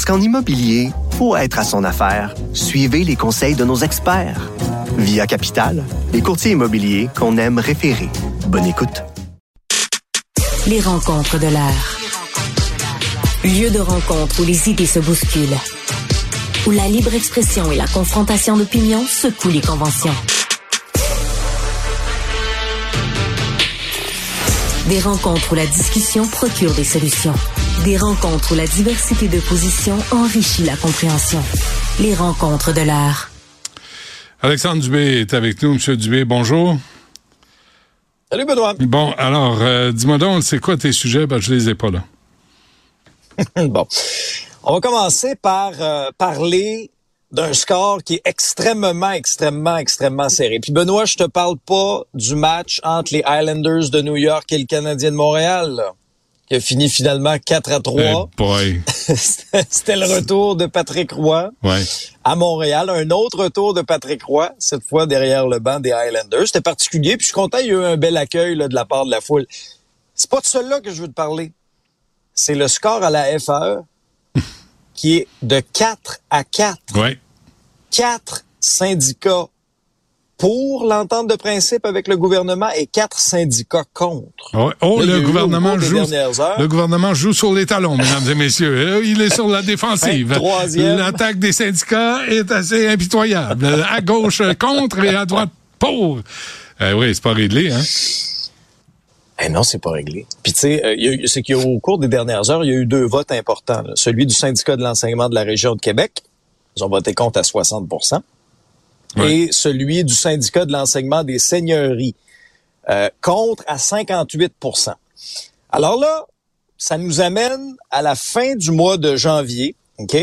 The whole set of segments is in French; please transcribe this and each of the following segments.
Parce qu'en immobilier, pour être à son affaire, suivez les conseils de nos experts. Via Capital, les courtiers immobiliers qu'on aime référer. Bonne écoute. Les rencontres de l'art. Lieu de rencontre où les idées se bousculent. Où la libre expression et la confrontation d'opinions secouent les conventions. Des rencontres où la discussion procure des solutions. Des rencontres où la diversité de positions enrichit la compréhension. Les rencontres de l'art. Alexandre Dubé est avec nous. Monsieur Dubé, bonjour. Salut Benoît. Bon, alors, euh, dis-moi donc, c'est quoi tes sujets? Ben, je les ai pas là. bon. On va commencer par euh, parler d'un score qui est extrêmement, extrêmement, extrêmement serré. Puis Benoît, je te parle pas du match entre les Islanders de New York et le Canadien de Montréal, là, qui a fini finalement 4 à 3. boy. C'était le retour de Patrick Roy Ouais. à Montréal. Un autre retour de Patrick Roy, cette fois derrière le banc des Highlanders. C'était particulier, puis je suis content, il y a eu un bel accueil là, de la part de la foule. C'est pas de cela que je veux te parler. C'est le score à la FAE qui est de 4 à 4. Ouais. Quatre syndicats pour l'entente de principe avec le gouvernement et quatre syndicats contre. Ouais. Oh, Là, le gouvernement joue. dernières heures- Le gouvernement joue sur les talons, mesdames et messieurs. Euh, Il est sur la défensive. L'attaque des syndicats est assez impitoyable. À gauche contre et à droite pour. Euh, oui, c'est pas réglé, hein? Eh non, c'est pas réglé. Puis tu sais, euh, c'est qu'au cours des dernières heures, il y a eu deux votes importants. là. Celui du syndicat de l'enseignement de la région de Québec, ils ont voté contre à 60 Ouais. et celui du syndicat de l'enseignement des seigneuries, euh, contre à 58% Alors là, ça nous amène à la fin du mois de janvier, OK?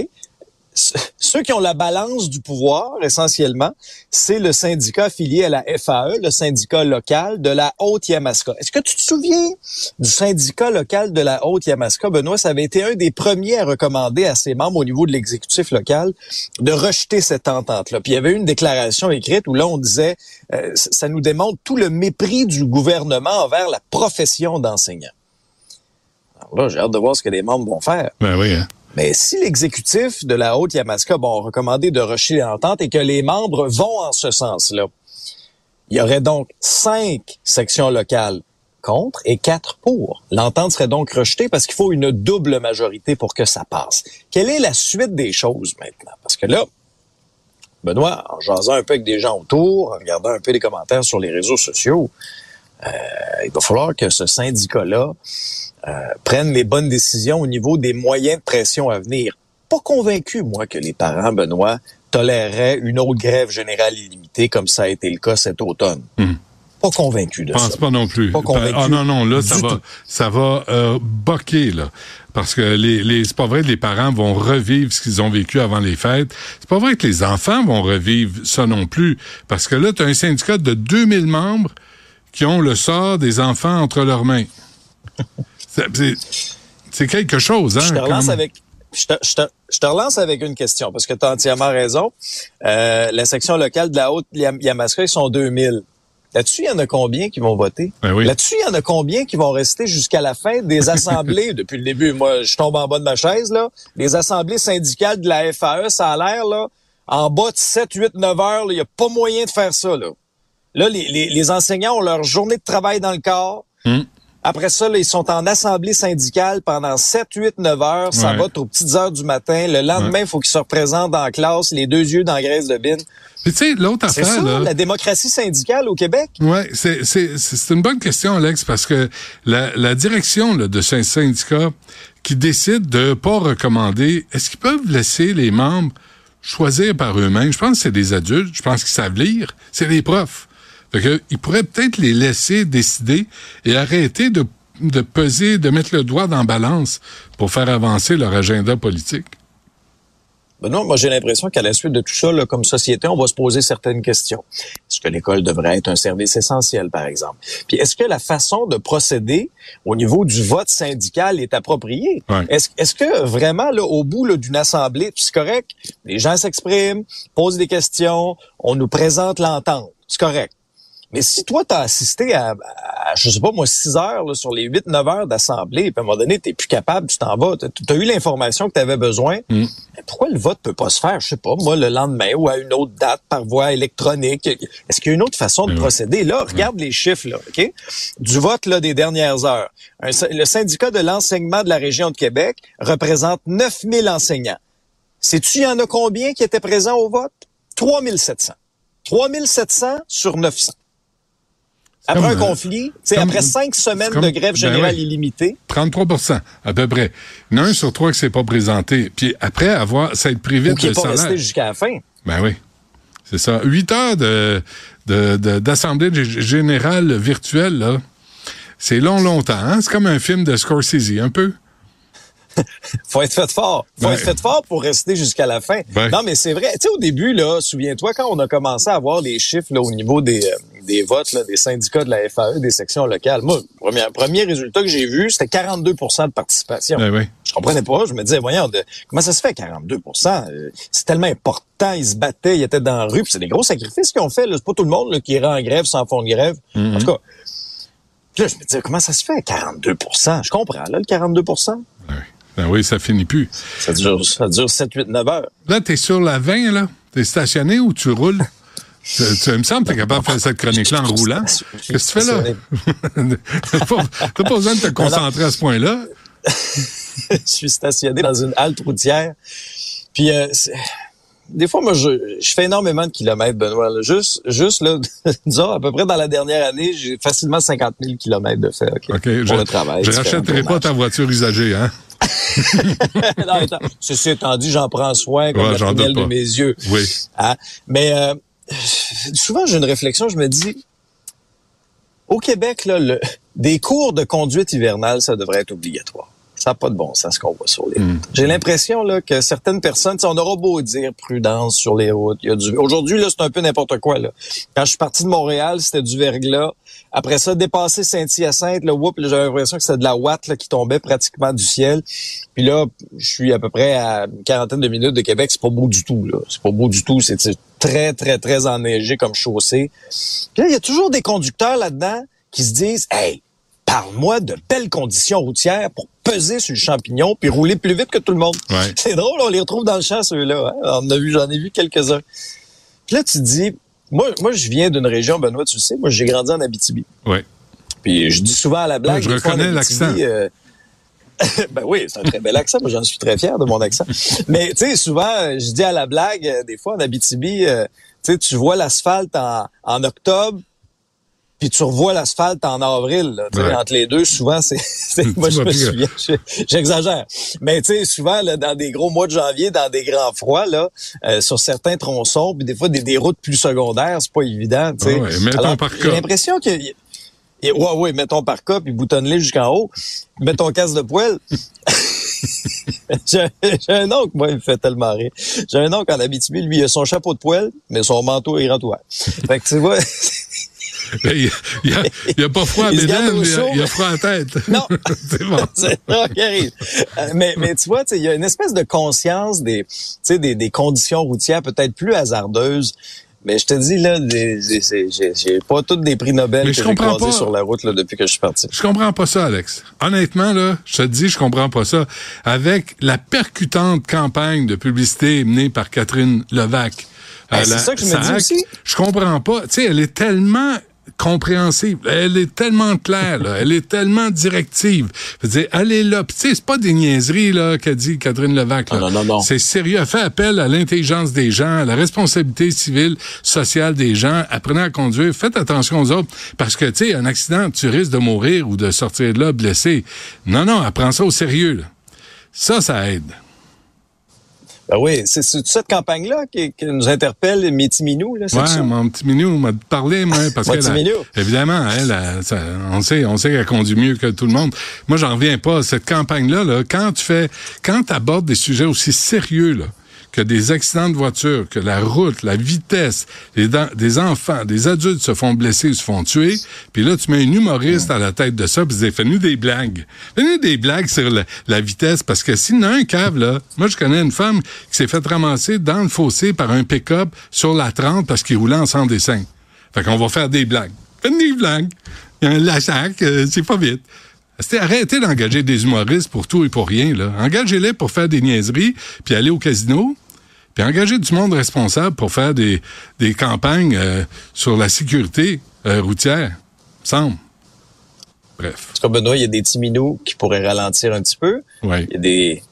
Ce- Ceux qui ont la balance du pouvoir, essentiellement, c'est le syndicat affilié à la FAE, le syndicat local de la Haute-Yamaska. Est-ce que tu te souviens du syndicat local de la Haute-Yamaska, Benoît? Ça avait été un des premiers à recommander à ses membres au niveau de l'exécutif local de rejeter cette entente-là. Puis il y avait une déclaration écrite où là, on disait, euh, ça nous démontre tout le mépris du gouvernement envers la profession d'enseignant. Alors là, j'ai hâte de voir ce que les membres vont faire. Ben oui, hein? Mais si l'exécutif de la Haute-Yamaska bon, a recommandé de rejeter l'entente et que les membres vont en ce sens-là, il y aurait donc cinq sections locales contre et quatre pour. L'entente serait donc rejetée parce qu'il faut une double majorité pour que ça passe. Quelle est la suite des choses maintenant? Parce que là, Benoît, en jasant un peu avec des gens autour, en regardant un peu les commentaires sur les réseaux sociaux, euh, il va falloir que ce syndicat-là euh, prenne les bonnes décisions au niveau des moyens de pression à venir. Pas convaincu, moi, que les parents, Benoît, toléreraient une autre grève générale illimitée comme ça a été le cas cet automne. Mhm. Pas convaincu de Je pense ça. pas non plus. Pas convaincu Ah non, non, là, ça va, tout. ça va euh, boquer, là. Parce que les, les c'est pas vrai que les parents vont revivre ce qu'ils ont vécu avant les fêtes. C'est pas vrai que les enfants vont revivre ça non plus. Parce que là, tu as un syndicat de 2000 membres qui ont le sort des enfants entre leurs mains. C'est- quelque chose, hein? Je te relance avec. Je te, je, te, je te relance avec une question parce que tu as entièrement raison. Euh, la section locale de la Haute-Yamaska, ils sont 2000. Là-dessus, il y en a combien qui vont voter? Ben oui. Là-dessus, il y en a combien qui vont rester jusqu'à la fin des assemblées? Depuis le début? Moi, je tombe en bas de ma chaise, là. Les assemblées syndicales de la FAE, ça a l'air, là, en bas de 7, 8, 9 heures, il n'y a pas moyen de faire ça, là. Là, les, les, les enseignants ont leur journée de travail dans le corps. Hum. Après ça, là, ils sont en assemblée syndicale pendant 7, 8, 9 heures. Ça Ouais. va aux petites heures du matin. Le lendemain, il faut qu'ils se représentent en classe, les deux yeux dans la graisse de bine. Puis tu sais, l'autre C'est affaire, ça, là. la démocratie syndicale au Québec? Ouais, c'est c'est c'est une bonne question, Alex, parce que la, la direction là, de ce syndicat qui décide de pas recommander, est-ce qu'ils peuvent laisser les membres choisir par eux-mêmes? Je pense que c'est des adultes, je pense qu'ils savent lire, c'est des profs. Fait que ils pourraient peut-être les laisser décider et arrêter de de peser, de mettre le doigt dans la balance pour faire avancer leur agenda politique. Ben non, moi j'ai l'impression qu'à la suite de tout ça, là, comme société, on va se poser certaines questions. Est-ce que l'école devrait être un service essentiel, par exemple? Puis est-ce que la façon de procéder au niveau du vote syndical est appropriée? Ouais. Est-ce est-ce que vraiment, là, au bout d'une assemblée, c'est correct, les gens s'expriment, posent des questions, on nous présente l'entente, c'est correct. Mais si toi, tu as assisté à, à, je sais pas moi, 6 heures là, sur les 8-9 heures d'assemblée, puis à un moment donné, tu plus capable, tu t'en vas, tu as eu l'information que tu avais besoin, Mm. mais pourquoi le vote peut pas se faire, je sais pas, moi, le lendemain ou à une autre date par voie électronique? Est-ce qu'il y a une autre façon de Mm. procéder? Là, regarde les chiffres, là, OK? Du vote là, des dernières heures. Un le syndicat de l'enseignement de la région de Québec représente 9000 enseignants. Sais-tu, il y en a combien qui étaient présents au vote? 3700. 3700 sur 900. Après comme, un euh, conflit, c'est comme- après cinq semaines comme- de grève ben générale ouais. illimitée, 33% à peu près. Il y en a un sur trois qui s'est pas présenté. Puis après avoir, ça être privé ou qui de n'est pas salaire. resté jusqu'à la fin. Ben oui. C'est ça. Huit heures de, d'assemblée générale virtuelle, là. C'est long, longtemps. Hein? C'est comme un film de Scorsese, un peu. faut être fait fort. Faut Ouais. être fait fort pour rester jusqu'à la fin. Ouais. Non, mais c'est vrai. Tu sais, au début, là, souviens-toi, quand on a commencé à avoir les chiffres là, au niveau des, euh, des votes là, des syndicats de la FAE, des sections locales, moi, premier, premier résultat que j'ai vu, c'était 42% de participation. Ben oui. Je comprenais pas. Je me disais, voyons, de, comment ça se fait 42% Euh, C'est tellement important. Ils se battaient, ils étaient dans la rue. puis C'est des gros sacrifices qu'ils ont fait. C'est pas tout le monde là, qui irait en grève sans fond de grève. Mm-hmm. En tout cas, là, je me disais, comment ça se fait 42% Je comprends, là, le 42 Ben oui. Ben oui, ça finit plus. Ça dure, ça dure 7, 8, 9 heures. Là, t'es sur la 20, là. T'es stationné ou tu roules? Tu, tu- il me semble que t'es capable de faire cette chronique-là en roulant. Qu'est-ce que tu fais là? T'as pas, t'as pas besoin de te concentrer à ce point-là. je suis stationné dans une halte routière. Puis euh, des fois, moi, je, je fais énormément de kilomètres, Benoît. là. Juste, juste là, disons, à peu près dans la dernière année, j'ai facilement 50 000 kilomètres de fait. Pour je, le travail. je rachèterai pas ta voiture usagée, hein? non, attends, ceci étant dit, j'en prends soin comme Ouais, la prunelle de mes yeux. Oui. Hein? Mais euh, souvent, j'ai une réflexion, je me dis, au Québec, là, le, des cours de conduite hivernale, ça devrait être obligatoire. Ça n'a pas de bon sens ce qu'on voit sur les routes. J'ai l'impression là, que certaines personnes, on aura beau dire prudence sur les routes. Il y a du... Aujourd'hui, là, c'est un peu n'importe quoi. Là. Quand je suis parti de Montréal, c'était du verglas. Après ça, dépasser Saint-Hyacinthe, le whoop, là, j'avais l'impression que c'était de la ouate là, qui tombait pratiquement du ciel. Puis là, je suis à peu près à une quarantaine de minutes de Québec. C'est pas beau du tout. Là. C'est pas beau du tout. C'est très, très, très enneigé comme chaussée. Puis là, il y a toujours des conducteurs là-dedans qui se disent, hey, parle-moi de belles conditions routières pour peser sur le champignon puis rouler plus vite que tout le monde. Ouais. C'est drôle, on les retrouve dans le champ, ceux-là. hein. On a vu, j'en ai vu quelques-uns. Puis là, tu te dis, moi, moi, je viens d'une région, Benoît, tu le sais, moi, j'ai grandi en Abitibi. Oui. Puis je dis souvent à la blague, je des fois, en reconnais Abitibi, l'accent. euh, ben oui, c'est un très bel accent, moi j'en suis très fier de mon accent. Mais tu sais, souvent, je dis à la blague, euh, des fois en Abitibi, euh, tu sais, tu vois l'asphalte en, en octobre, puis tu revois l'asphalte en avril. là. Ouais. Entre les deux, souvent, c'est... moi, je me souviens, je- j'exagère. Mais tu sais, souvent, là, dans des gros mois de janvier, dans des grands froids, là, euh, sur certains tronçons, puis des fois, des, des routes plus secondaires, c'est pas évident. tu sais. Ah ouais, mettons Alors, par J'ai cas. l'impression que... Et ouais, ouais, mets ton parka puis boutonne-les jusqu'en haut. Mets ton casque de poêle. j'ai j'ai un oncle, moi, il me fait tellement rire. J'ai un oncle en Abitibi, lui, il a son chapeau de poêle, mais son manteau est grand ouvert. Fait que tu vois, Il n'y a, il y a pas froid à au mais il y a- froid à la tête. non, c'est bon. c'est ça qui arrive. Euh, mais, mais tu vois, il y a une espèce de conscience des, conditions routières peut-être plus hasardeuses. Mais je te dis, là, j'ai pas toutes des prix Nobel Mais que je j'ai comprends croisés pas. sur la route là, depuis que je suis parti. Je comprends pas ça, Alex. Honnêtement, là, je te dis, je comprends pas ça. Avec la percutante campagne de publicité menée par Catherine Levac. Ben, à c'est ça que je me dis aussi. Je comprends pas. Tu sais, elle est tellement compréhensible. Elle est tellement claire, là. Elle est tellement directive. Je veux dire, elle est là. Puis, tu sais, c'est pas des niaiseries, là, qu'a dit Catherine Levac, là. Ah, non, non, non. C'est sérieux. Elle fait appel à l'intelligence des gens, à la responsabilité civile, sociale des gens. Apprenez à conduire. Faites attention aux autres. Parce que, tu sais, un accident, tu risques de mourir ou de sortir de là blessé. Non, non, elle prend ça au sérieux, là. Ça, ça aide. Ben oui, c'est cette campagne-là qui, qui nous interpelle, Métiminou, là, c'est Ouais, mon petit minou m'a parlé, moi, parce que minou. évidemment, elle, elle, ça- on sait, on sait qu'elle conduit mieux que tout le monde. Moi, j'en reviens pas. Cette campagne-là, là, quand tu fais, quand tu abordes des sujets aussi sérieux, là, que des accidents de voiture, que la route, la vitesse, les des enfants, des adultes se font blesser ou se font tuer, puis là, tu mets un humoriste à la tête de ça, puis tu dis, fais-nous des blagues. Fais-nous des blagues sur la, vitesse, parce que s'il y en a un cave, là, moi, je connais une femme qui s'est fait ramasser dans le fossé par un pick-up sur la 30 parce qu'il roulait en sans dessin. Fait qu'on va faire des blagues. Faites des blagues. Il y a un lachac, euh, c'est pas vite. C'était arrêter d'engager des humoristes pour tout et pour rien. là. Engagez-les pour faire des niaiseries, puis aller au casino, puis engager du monde responsable pour faire des, des campagnes euh, sur la sécurité euh, routière. Semble. Bref. En tout cas, Benoît, il y a des petits minous qui pourraient ralentir un petit peu. Ouais. Il y a des.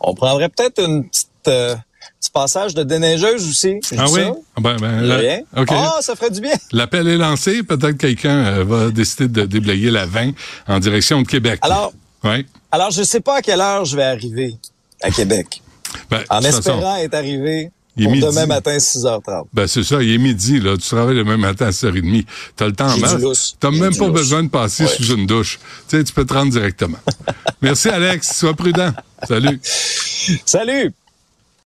On prendrait peut-être une petite euh, petit passage de déneigeuse aussi. Ah oui? ça? Ah ben, ben, rien. Ah, ça ferait du bien. L'appel est lancé. Peut-être quelqu'un va décider de déblayer la 20 en direction de Québec. Alors, Ouais. alors je sais pas à quelle heure je vais arriver à Québec. Ben, En façon, espérant être arrivé pour midi. demain matin 6h30. Ben, c'est ça, il est midi, là. Tu travailles le même matin à 6h30. T'as le temps lousse. T'as même pas lousse. besoin de passer Ouais. sous une douche. Tu sais, tu peux te rendre directement. Merci, Alex. Sois prudent. Salut. Salut!